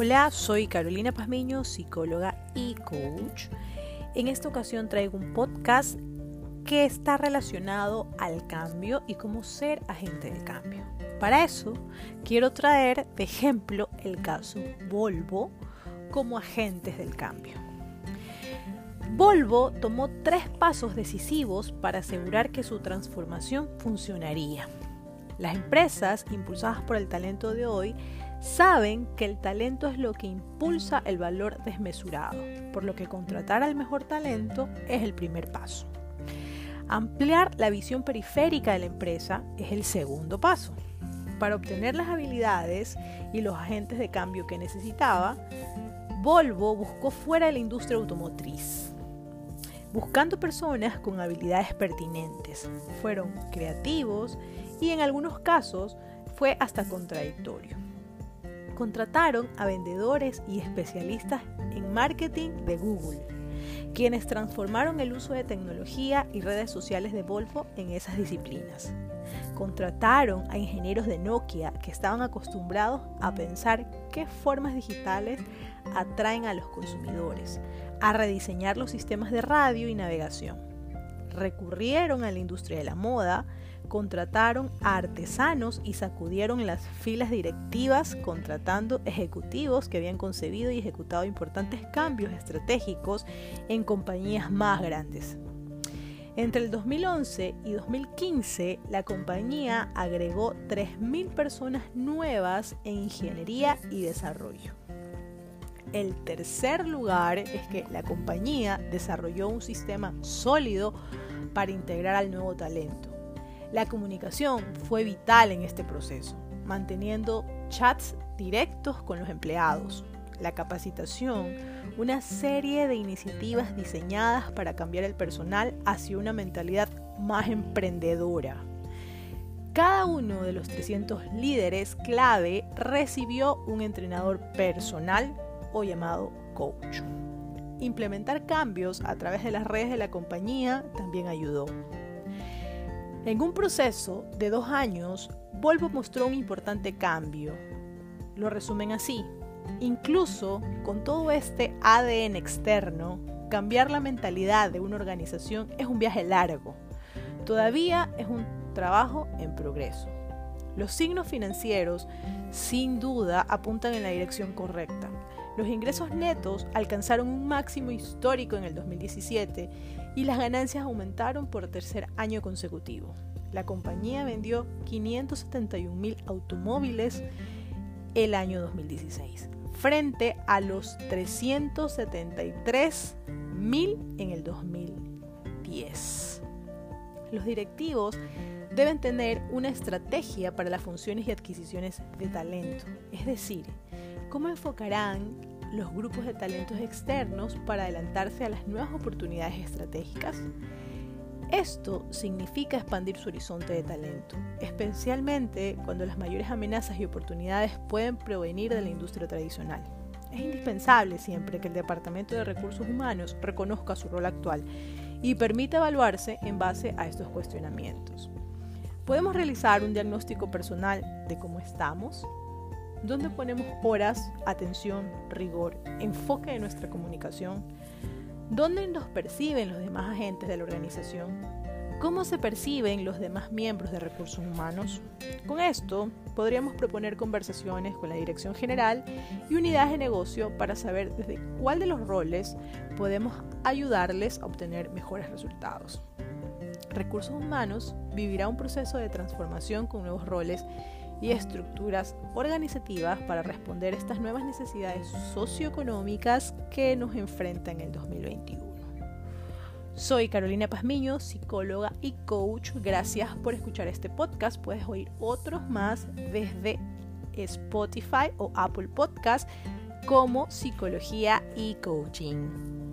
Hola, soy Carolina Pazmiño, psicóloga y coach. En esta ocasión traigo un podcast que está relacionado al cambio y cómo ser agente de cambio. Para eso, quiero traer de ejemplo el caso Volvo como agentes del cambio. Volvo tomó tres pasos decisivos para asegurar que su transformación funcionaría. Las empresas, impulsadas por el talento de hoy, saben que el talento es lo que impulsa el valor desmesurado, por lo que contratar al mejor talento es el primer paso. Ampliar la visión periférica de la empresa es el segundo paso. Para obtener las habilidades y los agentes de cambio que necesitaba, Volvo buscó fuera de la industria automotriz, buscando personas con habilidades pertinentes. Fueron creativos y en algunos casos fue hasta contradictorio contrataron a vendedores y especialistas en marketing de Google, quienes transformaron el uso de tecnología y redes sociales de Volvo en esas disciplinas. Contrataron a ingenieros de Nokia que estaban acostumbrados a pensar qué formas digitales atraen a los consumidores, a rediseñar los sistemas de radio y navegación. Recurrieron a la industria de la moda, contrataron a artesanos y sacudieron las filas directivas contratando ejecutivos que habían concebido y ejecutado importantes cambios estratégicos en compañías más grandes. Entre el 2011 y 2015, la compañía agregó 3.000 personas nuevas en ingeniería y desarrollo. El tercer lugar es que la compañía desarrolló un sistema sólido para integrar al nuevo talento la comunicación fue vital en este proceso, manteniendo chats directos con los empleados, la capacitación, una serie de iniciativas diseñadas para cambiar el personal hacia una mentalidad más emprendedora. Cada uno de los 300 líderes clave recibió un entrenador personal o llamado coach. Implementar cambios a través de las redes de la compañía también ayudó. En un proceso de dos años, Volvo mostró un importante cambio. Lo resumen así. Incluso con todo este ADN externo, cambiar la mentalidad de una organización es un viaje largo. Todavía es un trabajo en progreso. Los signos financieros, sin duda, apuntan en la dirección correcta. Los ingresos netos alcanzaron un máximo histórico en el 2017 y las ganancias aumentaron por tercer año consecutivo. La compañía vendió 571 mil automóviles el año 2016, frente a los 373 mil en el 2010. Los directivos deben tener una estrategia para las funciones y adquisiciones de talento, es decir, cómo enfocarán los grupos de talentos externos para adelantarse a las nuevas oportunidades estratégicas. Esto significa expandir su horizonte de talento, especialmente cuando las mayores amenazas y oportunidades pueden provenir de la industria tradicional. Es indispensable siempre que el Departamento de Recursos Humanos reconozca su rol actual y permita evaluarse en base a estos cuestionamientos. Podemos realizar un diagnóstico personal de cómo estamos, ¿Dónde ponemos horas, atención, rigor, enfoque de nuestra comunicación? ¿Dónde nos perciben los demás agentes de la organización? ¿Cómo se perciben los demás miembros de recursos humanos? Con esto, podríamos proponer conversaciones con la dirección general y unidades de negocio para saber desde cuál de los roles podemos ayudarles a obtener mejores resultados. Recursos humanos vivirá un proceso de transformación con nuevos roles y estructuras organizativas para responder a estas nuevas necesidades socioeconómicas que nos enfrentan en el 2021. Soy Carolina Pazmiño, psicóloga y coach. Gracias por escuchar este podcast. Puedes oír otros más desde Spotify o Apple Podcast como Psicología y Coaching.